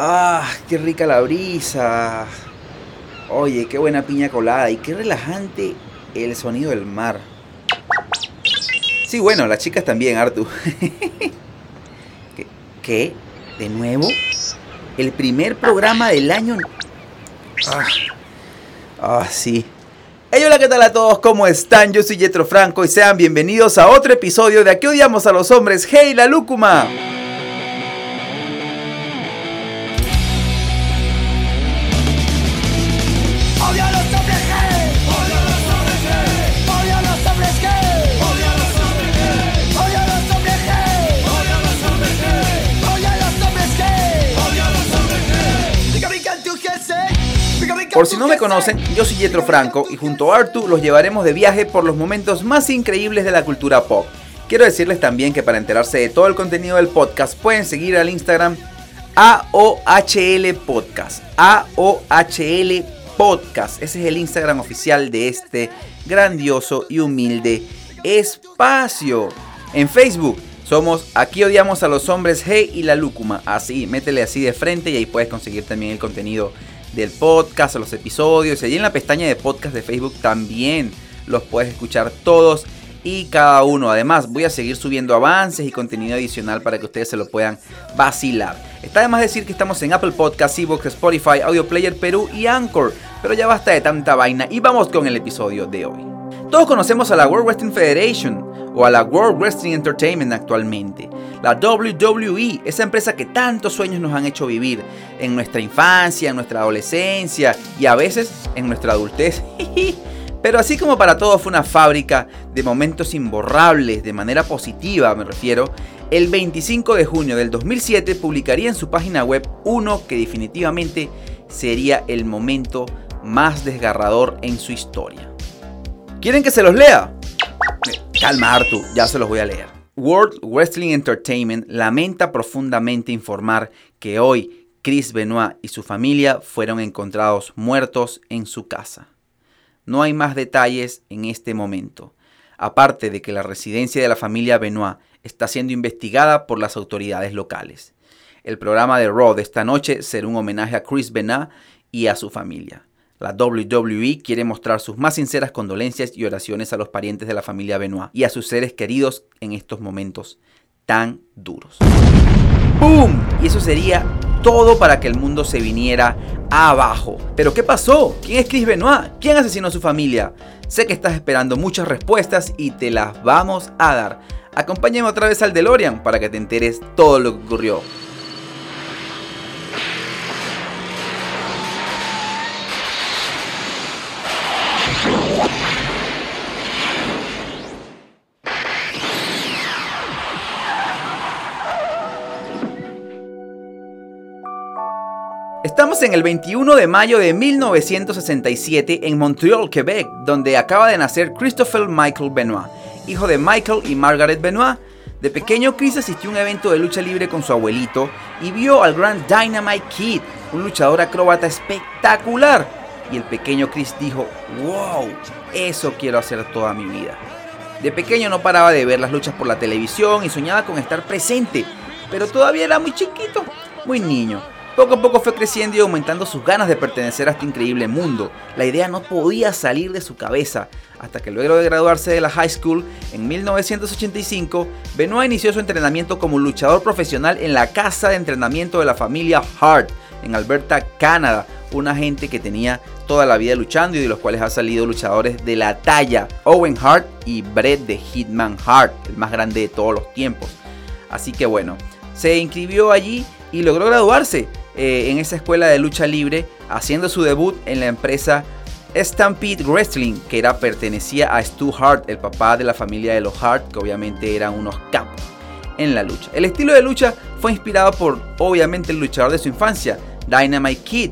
Ah, qué rica la brisa. Oye, qué buena piña colada y qué relajante el sonido del mar. Sí, bueno, las chicas también, Artu. ¿Qué? ¿De nuevo? El primer programa del año. Ah, ah sí. Hey, hola, ¿qué tal a todos? ¿Cómo están? Yo soy Jetro Franco y sean bienvenidos a otro episodio de Aquí odiamos a los hombres. ¡Hey, la lúcuma! Por si no me conocen, yo soy Yetro Franco y junto a Artu los llevaremos de viaje por los momentos más increíbles de la cultura pop. Quiero decirles también que para enterarse de todo el contenido del podcast pueden seguir al Instagram AOHL Podcast. AOHL Podcast. Ese es el Instagram oficial de este grandioso y humilde espacio. En Facebook somos Aquí odiamos a los hombres Hey y la lúcuma. Así, métele así de frente y ahí puedes conseguir también el contenido del podcast, los episodios. Y en la pestaña de podcast de Facebook también los puedes escuchar todos y cada uno. Además, voy a seguir subiendo avances y contenido adicional para que ustedes se lo puedan vacilar. Está de más decir que estamos en Apple Podcasts, Evox, Spotify, Audio Player Perú y Anchor. Pero ya basta de tanta vaina y vamos con el episodio de hoy. Todos conocemos a la World Wrestling Federation o a la World Wrestling Entertainment actualmente. La WWE, esa empresa que tantos sueños nos han hecho vivir en nuestra infancia, en nuestra adolescencia y a veces en nuestra adultez. Pero así como para todos fue una fábrica de momentos imborrables, de manera positiva me refiero, el 25 de junio del 2007 publicaría en su página web uno que definitivamente sería el momento más desgarrador en su historia. ¿Quieren que se los lea? Calma, Artu, ya se los voy a leer. World Wrestling Entertainment lamenta profundamente informar que hoy Chris Benoit y su familia fueron encontrados muertos en su casa. No hay más detalles en este momento, aparte de que la residencia de la familia Benoit está siendo investigada por las autoridades locales. El programa de Raw de esta noche será un homenaje a Chris Benoit y a su familia. La WWE quiere mostrar sus más sinceras condolencias y oraciones a los parientes de la familia Benoit y a sus seres queridos en estos momentos tan duros. ¡Boom! Y eso sería todo para que el mundo se viniera abajo. Pero ¿qué pasó? ¿Quién es Chris Benoit? ¿Quién asesinó a su familia? Sé que estás esperando muchas respuestas y te las vamos a dar. Acompáñame otra vez al DeLorean para que te enteres todo lo que ocurrió. Estamos en el 21 de mayo de 1967 en Montreal, Quebec, donde acaba de nacer Christopher Michael Benoit, hijo de Michael y Margaret Benoit. De pequeño, Chris asistió a un evento de lucha libre con su abuelito y vio al Grand Dynamite Kid, un luchador acróbata espectacular. Y el pequeño Chris dijo, wow, eso quiero hacer toda mi vida. De pequeño no paraba de ver las luchas por la televisión y soñaba con estar presente, pero todavía era muy chiquito, muy niño. Poco a poco fue creciendo y aumentando sus ganas de pertenecer a este increíble mundo. La idea no podía salir de su cabeza, hasta que luego de graduarse de la high school en 1985, Benoit inició su entrenamiento como luchador profesional en la casa de entrenamiento de la familia Hart, en Alberta, Canadá, una gente que tenía toda la vida luchando y de los cuales ha salido luchadores de la talla, Owen Hart y Bret de Hitman Hart, el más grande de todos los tiempos. Así que bueno, se inscribió allí y logró graduarse eh, en esa escuela de lucha libre, haciendo su debut en la empresa Stampede Wrestling, que era, pertenecía a Stu Hart, el papá de la familia de los Hart, que obviamente eran unos capos en la lucha. El estilo de lucha fue inspirado por, obviamente, el luchador de su infancia, Dynamite Kid.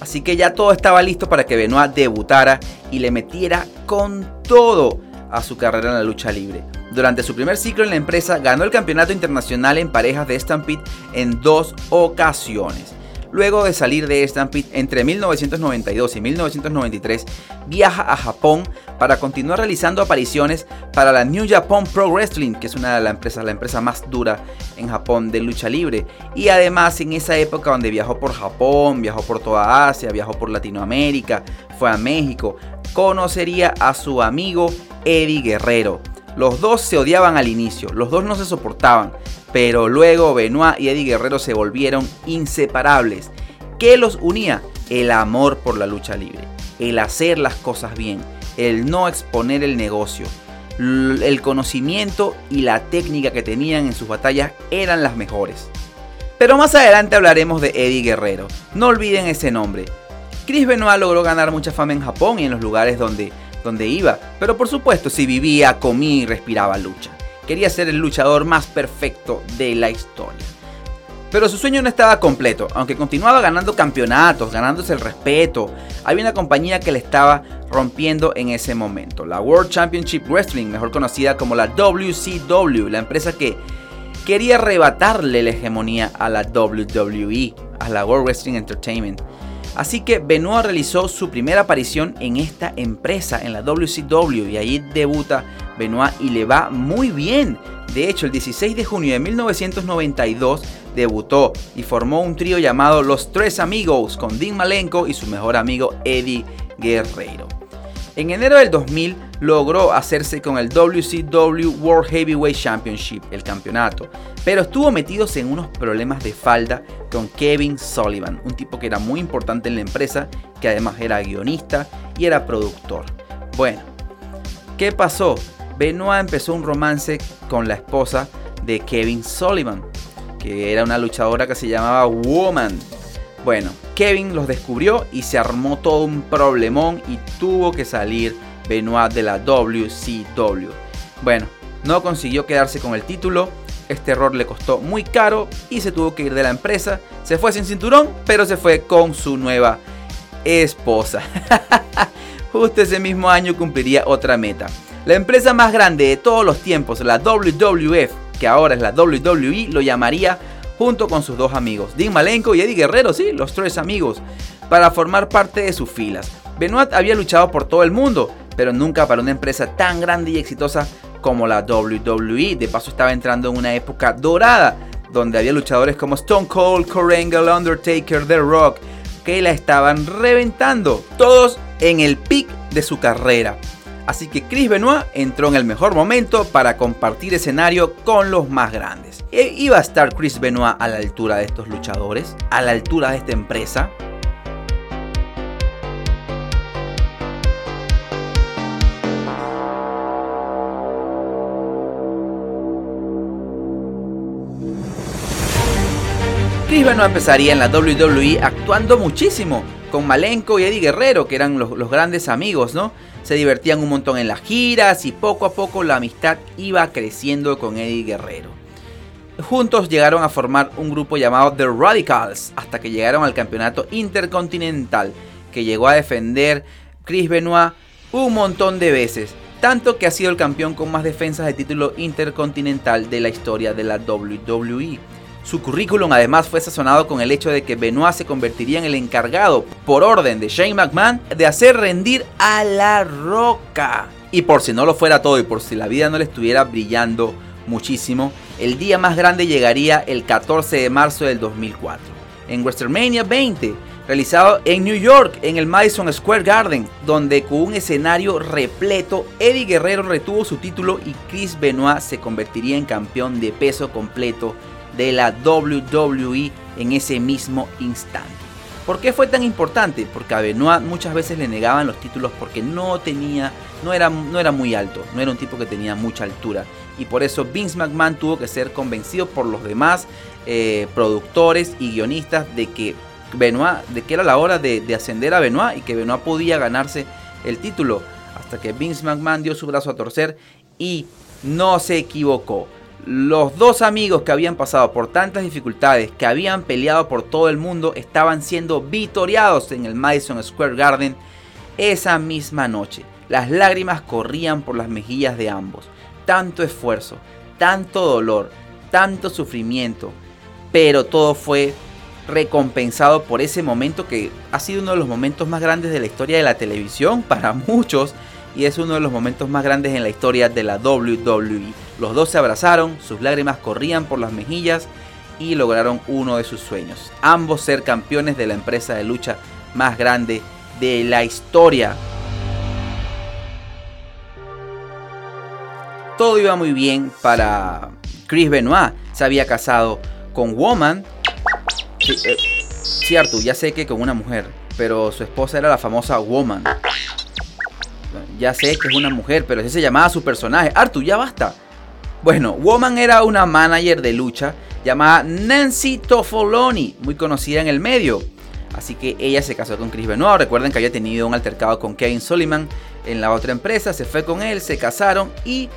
Así que ya todo estaba listo para que Benoit debutara y le metiera con todo a su carrera en la lucha libre. Durante su primer ciclo en la empresa ganó el campeonato internacional en parejas de Stampede en dos ocasiones. Luego de salir de Stampede entre 1992 y 1993, viaja a Japón para continuar realizando apariciones para la New Japan Pro Wrestling, que es una de las empresas, la empresa más dura en Japón de lucha libre. Y además en esa época donde viajó por Japón, viajó por toda Asia, viajó por Latinoamérica, fue a México, conocería a su amigo Eddie Guerrero. Los dos se odiaban al inicio, los dos no se soportaban, pero luego Benoit y Eddie Guerrero se volvieron inseparables. ¿Qué los unía? El amor por la lucha libre, el hacer las cosas bien, el no exponer el negocio. El conocimiento y la técnica que tenían en sus batallas eran las mejores. Pero más adelante hablaremos de Eddie Guerrero. No olviden ese nombre. Chris Benoit logró ganar mucha fama en Japón y en los lugares donde, donde iba, pero por supuesto si vivía, comía y respiraba lucha. Quería ser el luchador más perfecto de la historia. Pero su sueño no estaba completo, aunque continuaba ganando campeonatos, ganándose el respeto. Había una compañía que le estaba rompiendo en ese momento, la World Championship Wrestling, mejor conocida como la WCW, la empresa que quería arrebatarle la hegemonía a la WWE, a la World Wrestling Entertainment. Así que Benoit realizó su primera aparición en esta empresa, en la WCW, y ahí debuta Benoit y le va muy bien. De hecho, el 16 de junio de 1992 debutó y formó un trío llamado Los Tres Amigos con Dean Malenko y su mejor amigo Eddie Guerrero. En enero del 2000 logró hacerse con el WCW World Heavyweight Championship, el campeonato, pero estuvo metidos en unos problemas de falda con Kevin Sullivan, un tipo que era muy importante en la empresa, que además era guionista y era productor. Bueno, ¿qué pasó? Benoit empezó un romance con la esposa de Kevin Sullivan, que era una luchadora que se llamaba Woman. Bueno, Kevin los descubrió y se armó todo un problemón y tuvo que salir Benoit de la WCW. Bueno, no consiguió quedarse con el título, este error le costó muy caro y se tuvo que ir de la empresa. Se fue sin cinturón, pero se fue con su nueva esposa. Justo ese mismo año cumpliría otra meta. La empresa más grande de todos los tiempos, la WWF, que ahora es la WWE, lo llamaría junto con sus dos amigos, Dean Malenko y Eddie Guerrero, sí, los tres amigos, para formar parte de sus filas. Benoit había luchado por todo el mundo, pero nunca para una empresa tan grande y exitosa como la WWE. De paso estaba entrando en una época dorada, donde había luchadores como Stone Cold, Kurt Undertaker, The Rock, que la estaban reventando, todos en el pic de su carrera. Así que Chris Benoit entró en el mejor momento para compartir escenario con los más grandes. ¿E ¿Iba a estar Chris Benoit a la altura de estos luchadores? ¿A la altura de esta empresa? Chris Benoit empezaría en la WWE actuando muchísimo con Malenko y Eddie Guerrero, que eran los, grandes amigos, ¿no? se divertían un montón en las giras y poco a poco la amistad iba creciendo con Eddie Guerrero. Juntos llegaron a formar un grupo llamado The Radicals hasta que llegaron al campeonato intercontinental que llegó a defender Chris Benoit un montón de veces, tanto que ha sido el campeón con más defensas de título intercontinental de la historia de la WWE. Su currículum además fue sazonado con el hecho de que Benoit se convertiría en el encargado, por orden de Shane McMahon, de hacer rendir a la roca. Y por si no lo fuera todo y por si la vida no le estuviera brillando muchísimo, el día más grande llegaría el 14 de marzo del 2004, en WrestleMania 20, realizado en New York, en el Madison Square Garden, donde con un escenario repleto, Eddie Guerrero retuvo su título y Chris Benoit se convertiría en campeón de peso completo de la WWE en ese mismo instante. ¿Por qué fue tan importante? Porque a Benoit muchas veces le negaban los títulos porque no tenía, no era, no era muy alto, no era un tipo que tenía mucha altura. Y por eso Vince McMahon tuvo que ser convencido por los demás eh, productores y guionistas de que Benoit, de que era la hora de, de ascender a Benoit y que Benoit podía ganarse el título. Hasta que Vince McMahon dio su brazo a torcer y no se equivocó los dos amigos que habían pasado por tantas dificultades, que habían peleado por todo el mundo, estaban siendo vitoriados en el Madison Square Garden esa misma noche. Las lágrimas corrían por las mejillas de ambos. Tanto esfuerzo, tanto dolor, tanto sufrimiento, pero todo fue recompensado por ese momento que ha sido uno de los momentos más grandes de la historia de la televisión para muchos y es uno de los momentos más grandes en la historia de la WWE. Los dos se abrazaron, sus lágrimas corrían por las mejillas y lograron uno de sus sueños, ambos ser campeones de la empresa de lucha más grande de la historia. Todo iba muy bien para Chris Benoit. Se había casado con Woman. cierto, eh, ya sé que con una mujer, pero su esposa era la famosa Woman. Ya sé que es una mujer, pero así se llamaba su personaje. Artu, ya basta. Bueno, Woman era una manager de lucha llamada Nancy Tofoloni, muy conocida en el medio. Así que ella se casó con Chris Benoit. Recuerden que había tenido un altercado con Kevin Sullivan en la otra empresa. Se fue con él, se casaron y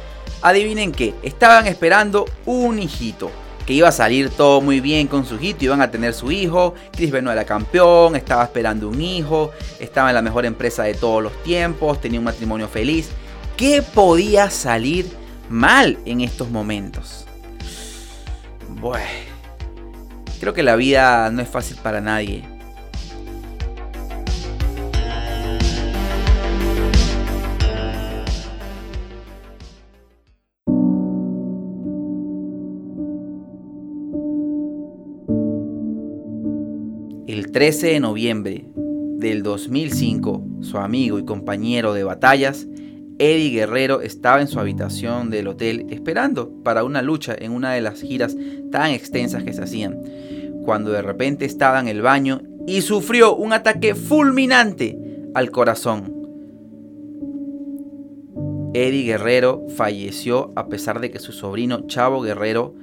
adivinen qué, estaban esperando un hijito. Que iba a salir todo muy bien con su hijito, iban a tener su hijo. Chris Benoit era campeón, estaba esperando un hijo, estaba en la mejor empresa de todos los tiempos, tenía un matrimonio feliz. ¿Qué podía salir mal en estos momentos? Bueno, creo que la vida no es fácil para nadie El 13 de noviembre del 2005, su amigo y compañero de batallas, Eddie Guerrero, estaba en su habitación del hotel esperando para una lucha en una de las giras tan extensas que se hacían, cuando de repente estaba en el baño y sufrió un ataque fulminante al corazón. Eddie Guerrero falleció a pesar de que su sobrino Chavo Guerrero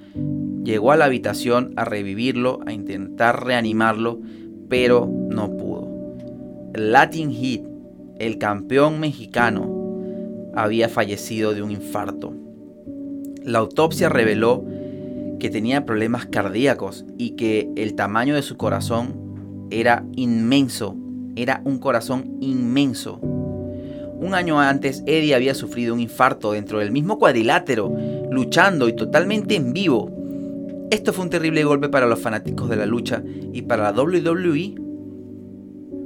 llegó a la habitación a revivirlo, a intentar reanimarlo, pero no pudo. Latin Heat, el campeón mexicano, había fallecido de un infarto. La autopsia reveló que tenía problemas cardíacos y que el tamaño de su corazón era inmenso, era un corazón inmenso. Un año antes, Eddie había sufrido un infarto dentro del mismo cuadrilátero, luchando y totalmente en vivo. Esto fue un terrible golpe para los fanáticos de la lucha y para la WWE.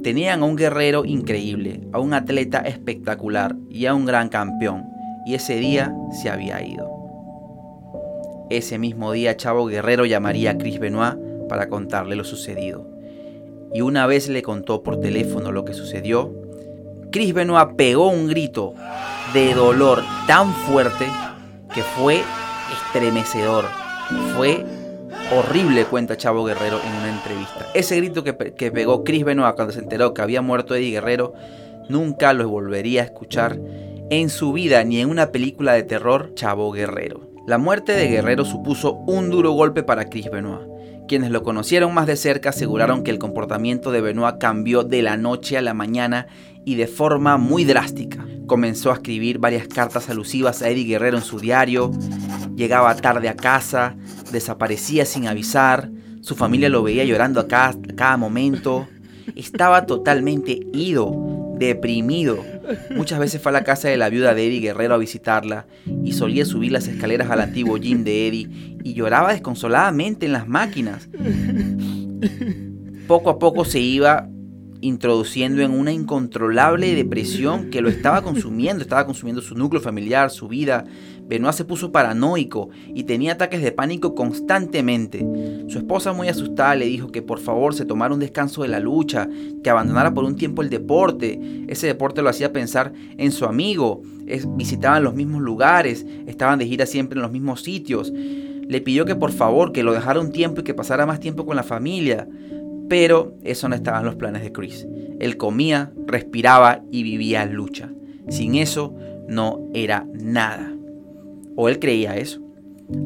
Tenían a un guerrero increíble, a un atleta espectacular y a un gran campeón, y ese día se había ido. Ese mismo día Chavo Guerrero llamaría a Chris Benoit para contarle lo sucedido. Y una vez le contó por teléfono lo que sucedió, Chris Benoit pegó un grito de dolor tan fuerte que fue estremecedor fue horrible, cuenta Chavo Guerrero en una entrevista. Ese grito que, pegó Chris Benoit cuando se enteró que había muerto Eddie Guerrero, nunca lo volvería a escuchar en su vida ni en una película de terror Chavo Guerrero. La muerte de Guerrero supuso un duro golpe para Chris Benoit. Quienes lo conocieron más de cerca aseguraron que el comportamiento de Benoit cambió de la noche a la mañana y de forma muy drástica. Comenzó a escribir varias cartas alusivas a Eddie Guerrero en su diario, llegaba tarde a casa, desaparecía sin avisar, su familia lo veía llorando a cada, a cada momento, estaba totalmente ido, deprimido. Muchas veces fue a la casa de la viuda de Eddie Guerrero a visitarla y solía subir las escaleras al antiguo gym de Eddie y lloraba desconsoladamente en las máquinas. Poco a poco se iba introduciendo en una incontrolable depresión que lo estaba consumiendo, estaba consumiendo su núcleo familiar, su vida. Benoit se puso paranoico y tenía ataques de pánico constantemente. Su esposa muy asustada le dijo que por favor se tomara un descanso de la lucha, que abandonara por un tiempo el deporte. Ese deporte lo hacía pensar en su amigo, visitaban los mismos lugares, estaban de gira siempre en los mismos sitios. Le pidió que por favor que lo dejara un tiempo y que pasara más tiempo con la familia. Pero eso no estaba en los planes de Chris. Él comía, respiraba y vivía en lucha. Sin eso no era nada. O él creía eso.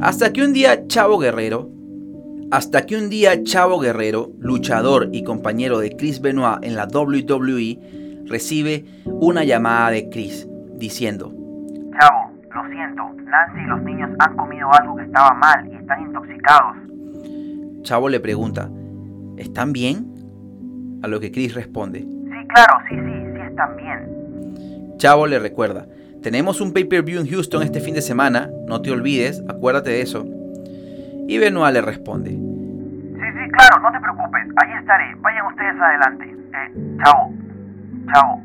Hasta que un día Chavo Guerrero, hasta que un día Chavo Guerrero, luchador y compañero de Chris Benoit en la WWE, recibe una llamada de Chris diciendo, Chavo, lo siento, Nancy y los niños han comido algo que estaba mal y están intoxicados. Chavo le pregunta, ¿Están bien? A lo que Chris responde. Sí, claro, sí, sí, sí están bien. Chavo le recuerda. Tenemos un pay-per-view en Houston este fin de semana, no te olvides, acuérdate de eso. Y Benoit le responde. Sí, sí, Claro, no te preocupes, ahí estaré. Vayan ustedes adelante. Eh, chavo, chavo.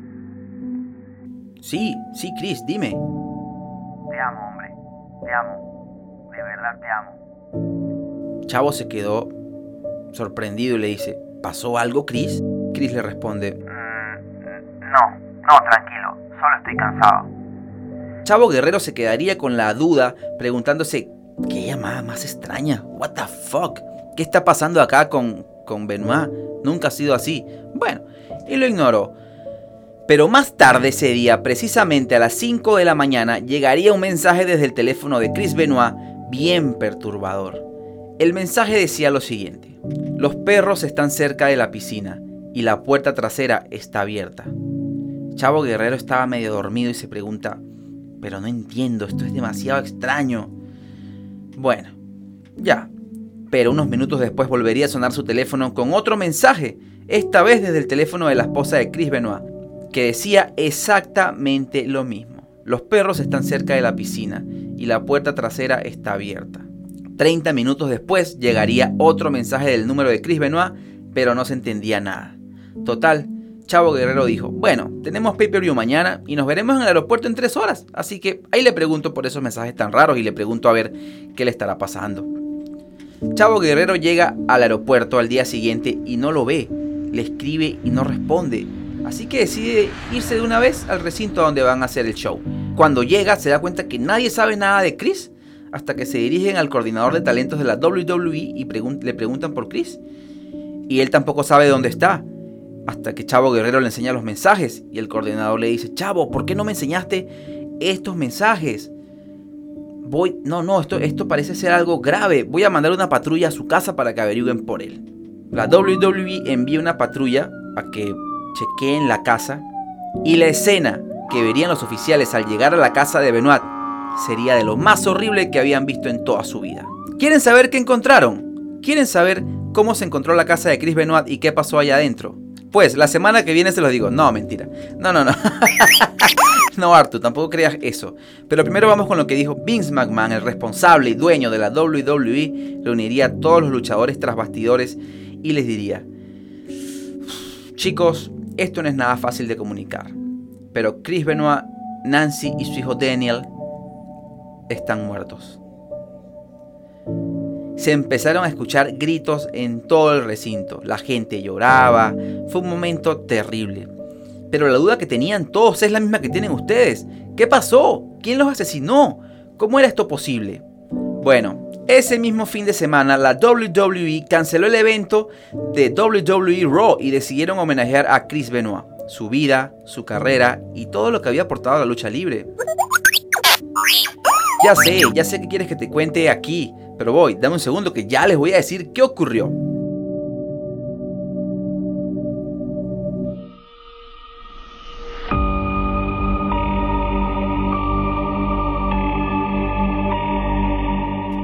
Sí, sí, Chris, dime. Te amo, hombre. Te amo. De verdad te amo. Chavo se quedó sorprendido y le dice, ¿pasó algo, Chris? Chris le responde, mm, no, no, tranquilo, solo estoy cansado. Chavo Guerrero se quedaría con la duda preguntándose, ¿qué llamada más extraña? ¿What the fuck? ¿Qué está pasando acá con, con Benoit? Nunca ha sido así. Bueno, y lo ignoró. Pero más tarde ese día, precisamente a las 5 de la mañana, llegaría un mensaje desde el teléfono de Chris Benoit bien perturbador. El mensaje decía lo siguiente. Los perros están cerca de la piscina y la puerta trasera está abierta. Chavo Guerrero estaba medio dormido y se pregunta, pero no entiendo, esto es demasiado extraño. Bueno, ya, pero unos minutos después volvería a sonar su teléfono con otro mensaje, esta vez desde el teléfono de la esposa de Chris Benoit, que decía exactamente lo mismo. Los perros están cerca de la piscina y la puerta trasera está abierta. 30 minutos después llegaría otro mensaje del número de Chris Benoit, pero no se entendía nada. Total, Chavo Guerrero dijo, bueno, tenemos pay-per-view mañana y nos veremos en el aeropuerto en tres horas, así que ahí le pregunto por esos mensajes tan raros y le pregunto a ver qué le estará pasando. Chavo Guerrero llega al aeropuerto al día siguiente y no lo ve. Le escribe y no responde. Así que decide irse de una vez al recinto donde van a hacer el show. Cuando llega se da cuenta que nadie sabe nada de Chris hasta que se dirigen al coordinador de talentos de la WWE y le preguntan por Chris. Y él tampoco sabe dónde está. Hasta que Chavo Guerrero le enseña los mensajes y el coordinador le dice, Chavo, ¿por qué no me enseñaste estos mensajes? voy, no, no, esto, esto parece ser algo grave. Voy a mandar una patrulla a su casa para que averigüen por él. La WWE envía una patrulla a que chequeen la casa y la escena que verían los oficiales al llegar a la casa de Benoit sería de lo más horrible que habían visto en toda su vida. ¿Quieren saber qué encontraron? ¿Quieren saber cómo se encontró la casa de Chris Benoit y qué pasó allá adentro? Pues la semana que viene se los digo. No, mentira. No, no, no. no, Arthur, tampoco creas eso. Pero primero vamos con lo que dijo Vince McMahon, el responsable y dueño de la WWE. Reuniría a todos los luchadores tras bastidores y les diría: Chicos, esto no es nada fácil de comunicar. Pero Chris Benoit, Nancy y su hijo Daniel están muertos se empezaron a escuchar gritos en todo el recinto. La gente lloraba. Fue un momento terrible. Pero la duda que tenían todos es la misma que tienen ustedes. ¿Qué pasó? ¿Quién los asesinó? ¿Cómo era esto posible? Bueno, ese mismo fin de semana la WWE canceló el evento de WWE Raw y decidieron homenajear a Chris Benoit, su vida, su carrera y todo lo que había aportado a la lucha libre. Ya sé, ya sé que quieres que te cuente aquí, pero voy, dame un segundo que ya les voy a decir qué ocurrió.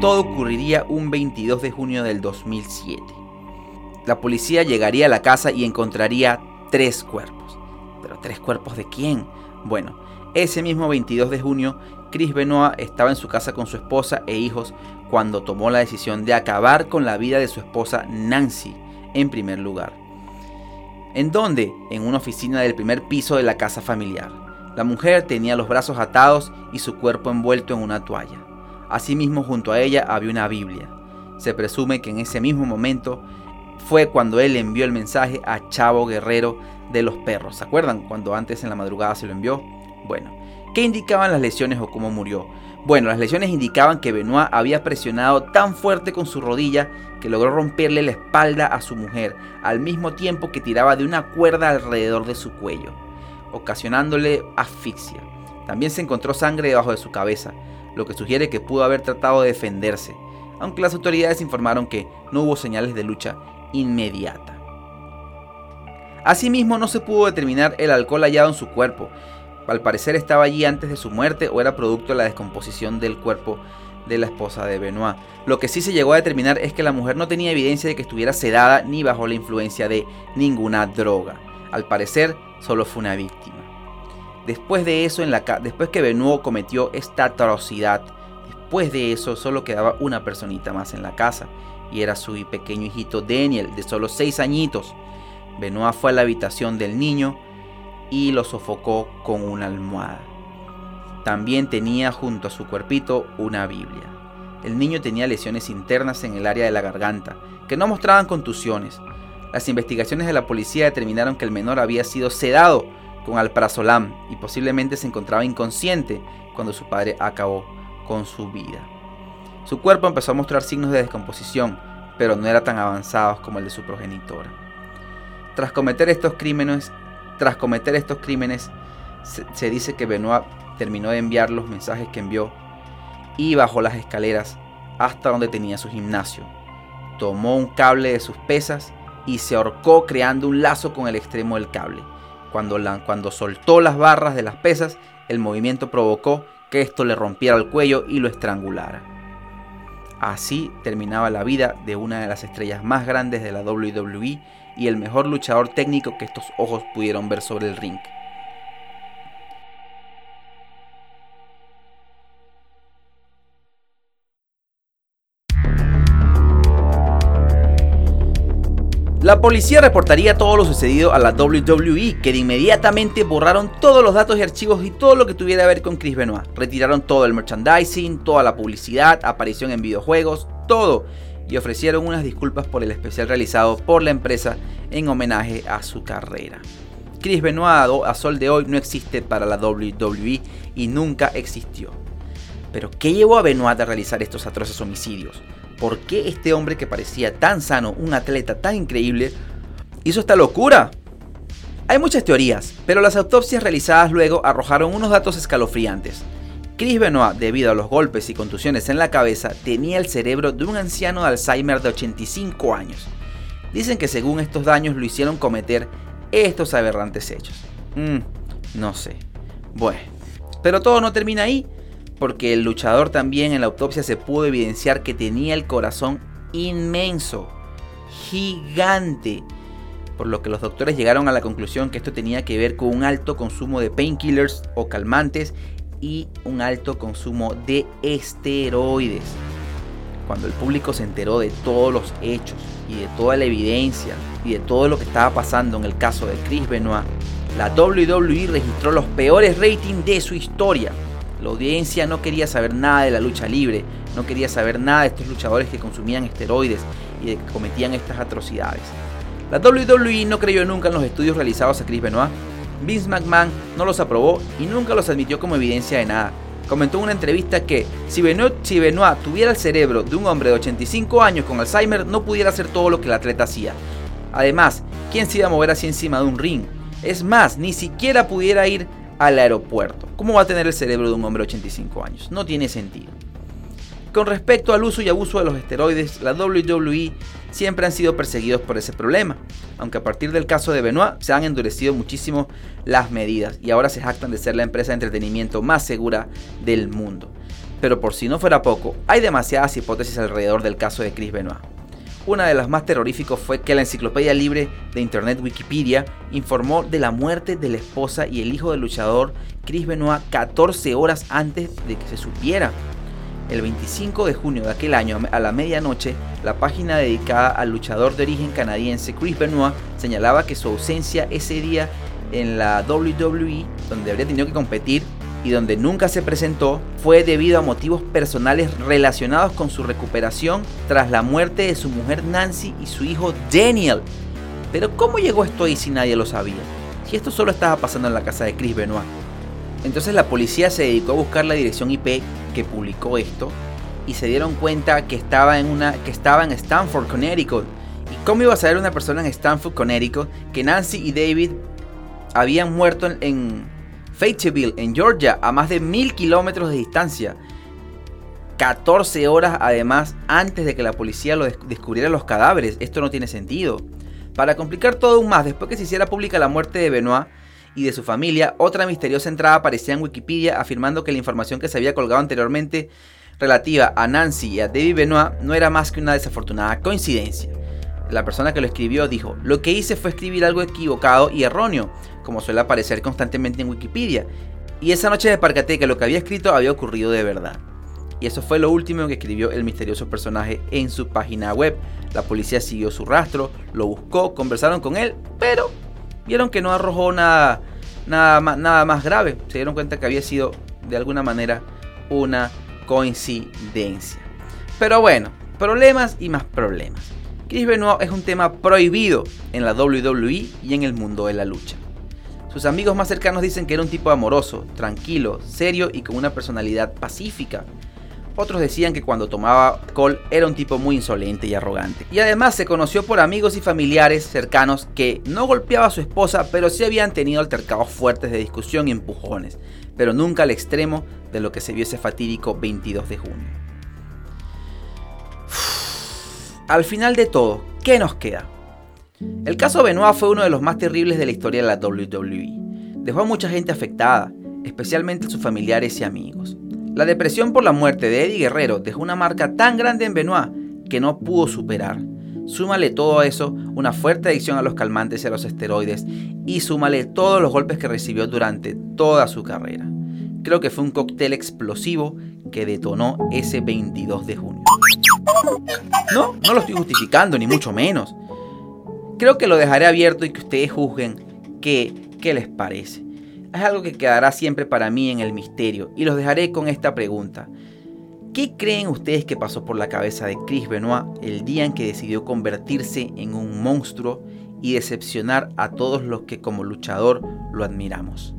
Todo ocurriría un 22 de junio del 2007. La policía llegaría a la casa y encontraría tres cuerpos. ¿Pero tres cuerpos de quién? Bueno, ese mismo 22 de junio, Chris Benoit estaba en su casa con su esposa e hijos cuando tomó la decisión de acabar con la vida de su esposa Nancy en primer lugar. ¿En dónde? En una oficina del primer piso de la casa familiar. La mujer tenía los brazos atados y su cuerpo envuelto en una toalla. Asimismo, junto a ella había una Biblia. Se presume que en ese mismo momento fue cuando él envió el mensaje a Chavo Guerrero de los perros. ¿Se acuerdan cuando antes en la madrugada se lo envió? Bueno, ¿qué indicaban las lesiones o cómo murió? Bueno, las lesiones indicaban que Benoit había presionado tan fuerte con su rodilla que logró romperle la espalda a su mujer, al mismo tiempo que tiraba de una cuerda alrededor de su cuello, ocasionándole asfixia. También se encontró sangre debajo de su cabeza, lo que sugiere que pudo haber tratado de defenderse, aunque las autoridades informaron que no hubo señales de lucha inmediata. Asimismo, no se pudo determinar el alcohol hallado en su cuerpo, al parecer estaba allí antes de su muerte o era producto de la descomposición del cuerpo de la esposa de Benoit. Lo que sí se llegó a determinar es que la mujer no tenía evidencia de que estuviera sedada ni bajo la influencia de ninguna droga. Al parecer, solo fue una víctima. Después de eso, en la después que Benoit cometió esta atrocidad, Después de eso solo quedaba una personita más en la casa y era su pequeño hijito Daniel de solo 6 añitos. Benoit fue a la habitación del niño y lo sofocó con una almohada. También tenía junto a su cuerpito una Biblia. El niño tenía lesiones internas en el área de la garganta, que no mostraban contusiones. Las investigaciones de la policía determinaron que el menor había sido sedado con alprazolam y posiblemente se encontraba inconsciente cuando su padre acabó con su vida. Su cuerpo empezó a mostrar signos de descomposición, pero no era tan avanzados como el de su progenitora. Tras cometer estos crímenes, tras cometer estos crímenes, se, dice que Benoit terminó de enviar los mensajes que envió y bajó las escaleras hasta donde tenía su gimnasio. Tomó un cable de sus pesas y se ahorcó creando un lazo con el extremo del cable. Cuando, cuando soltó las barras de las pesas, el movimiento provocó que esto le rompiera el cuello y lo estrangulara. Así terminaba la vida de una de las estrellas más grandes de la WWE y el mejor luchador técnico que estos ojos pudieron ver sobre el ring. La policía reportaría todo lo sucedido a la WWE, que inmediatamente borraron todos los datos y archivos y todo lo que tuviera que ver con Chris Benoit. Retiraron todo el merchandising, toda la publicidad, aparición en videojuegos, todo y ofrecieron unas disculpas por el especial realizado por la empresa en homenaje a su carrera. Chris Benoit a sol de hoy no existe para la WWE y nunca existió. Pero ¿qué llevó a Benoit a realizar estos atroces homicidios? ¿Por qué este hombre que parecía tan sano, un atleta tan increíble, hizo esta locura? Hay muchas teorías, pero las autopsias realizadas luego arrojaron unos datos escalofriantes. Chris Benoit, debido a los golpes y contusiones en la cabeza, tenía el cerebro de un anciano de Alzheimer de 85 años. Dicen que según estos daños lo hicieron cometer estos aberrantes hechos. Mm, no sé. Bueno, pero todo no termina ahí, porque el luchador también en la autopsia se pudo evidenciar que tenía el corazón inmenso, gigante, por lo que los doctores llegaron a la conclusión que esto tenía que ver con un alto consumo de painkillers o calmantes y un alto consumo de esteroides. Cuando el público se enteró de todos los hechos y de toda la evidencia y de todo lo que estaba pasando en el caso de Chris Benoit, la WWE registró los peores ratings de su historia. La audiencia no quería saber nada de la lucha libre, no quería saber nada de estos luchadores que consumían esteroides y que cometían estas atrocidades. La WWE no creyó nunca en los estudios realizados a Chris Benoit Vince McMahon no los aprobó y nunca los admitió como evidencia de nada. Comentó en una entrevista que si Benoit, tuviera el cerebro de un hombre de 85 años con Alzheimer, no pudiera hacer todo lo que el atleta hacía. Además, ¿quién se iba a mover así encima de un ring? Es más, ni siquiera pudiera ir al aeropuerto. ¿Cómo va a tener el cerebro de un hombre de 85 años? No tiene sentido. Con respecto al uso y abuso de los esteroides, la WWE siempre han sido perseguidos por ese problema, aunque a partir del caso de Benoit se han endurecido muchísimo las medidas y ahora se jactan de ser la empresa de entretenimiento más segura del mundo. Pero por si no fuera poco, hay demasiadas hipótesis alrededor del caso de Chris Benoit. Una de las más terroríficas fue que la enciclopedia libre de internet Wikipedia informó de la muerte de la esposa y el hijo del luchador Chris Benoit 14 horas antes de que se supiera el 25 de junio de aquel año, a la medianoche, la página dedicada al luchador de origen canadiense Chris Benoit señalaba que su ausencia ese día en la WWE, donde habría tenido que competir y donde nunca se presentó, fue debido a motivos personales relacionados con su recuperación tras la muerte de su mujer Nancy y su hijo Daniel. Pero ¿cómo llegó esto ahí si nadie lo sabía? Si esto solo estaba pasando en la casa de Chris Benoit. Entonces la policía se dedicó a buscar la dirección IP que publicó esto y se dieron cuenta que estaba en una que estaba en Stanford, Connecticut. ¿Y cómo iba a saber una persona en Stanford, Connecticut, que Nancy y David habían muerto en, Fayetteville, en Georgia, a más de mil kilómetros de distancia? 14 horas además antes de que la policía lo descubriera los cadáveres. Esto no tiene sentido. Para complicar todo aún más, después que se hiciera pública la muerte de Benoit, y de su familia, otra misteriosa entrada aparecía en Wikipedia afirmando que la información que se había colgado anteriormente relativa a Nancy y a David Benoit no era más que una desafortunada coincidencia. La persona que lo escribió dijo, lo que hice fue escribir algo equivocado y erróneo, como suele aparecer constantemente en Wikipedia, y esa noche me percaté que lo que había escrito había ocurrido de verdad. Y eso fue lo último que escribió el misterioso personaje en su página web. La policía siguió su rastro, lo buscó, conversaron con él, pero vieron que no arrojó nada, nada, nada más grave. Se dieron cuenta que había sido de alguna manera una coincidencia. Pero bueno, problemas y más problemas. Chris Benoit es un tema prohibido en la WWE y en el mundo de la lucha. Sus amigos más cercanos dicen que era un tipo amoroso, tranquilo, serio y con una personalidad pacífica. Otros decían que cuando tomaba alcohol era un tipo muy insolente y arrogante. Y además se conoció por amigos y familiares cercanos que no golpeaba a su esposa, pero sí habían tenido altercados fuertes de discusión y empujones, pero nunca al extremo de lo que se vio ese fatídico 22 de junio. Al final de todo, ¿qué nos queda? El caso Benoit fue uno de los más terribles de la historia de la WWE. Dejó a mucha gente afectada, especialmente sus familiares y amigos. La depresión por la muerte de Eddie Guerrero dejó una marca tan grande en Benoit que no pudo superar. Súmale todo eso, una fuerte adicción a los calmantes y a los esteroides, y súmale todos los golpes que recibió durante toda su carrera. Creo que fue un cóctel explosivo que detonó ese 22 de junio. No, no lo estoy justificando, ni mucho menos. Creo que lo dejaré abierto y que ustedes juzguen qué, qué les parece. Es algo que quedará siempre para mí en el misterio y los dejaré con esta pregunta. ¿Qué creen ustedes que pasó por la cabeza de Chris Benoit el día en que decidió convertirse en un monstruo y decepcionar a todos los que como luchador lo admiramos?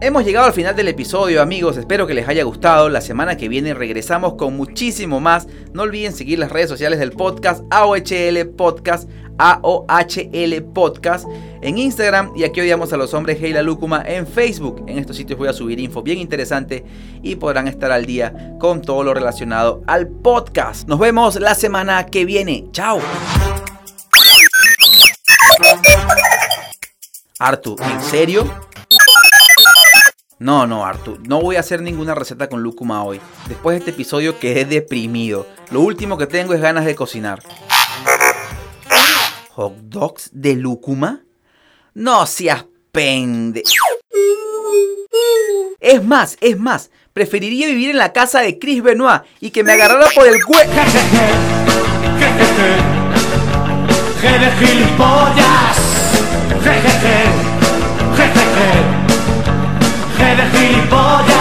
Hemos llegado al final del episodio amigos, espero que les haya gustado. La semana que viene regresamos con muchísimo más. No olviden seguir las redes sociales del podcast AOHL Podcast, AOHL Podcast en Instagram y aquí odiamos a los hombres Heila Lúcuma en Facebook. En estos sitios voy a subir info bien interesante y podrán estar al día con todo lo relacionado al podcast. Nos vemos la semana que viene. Chao. Artu, ¿en serio? No, no, Artur, no voy a hacer ninguna receta con lúcuma hoy. Después de este episodio quedé deprimido. Lo último que tengo es ganas de cocinar hot dogs de lúcuma? No seas pende. Es más, es más, preferiría vivir en la casa de Chris Benoit y que me agarrara por el cuello. Jeje, gilipollas. Jejeje, jejeje, gilipollas.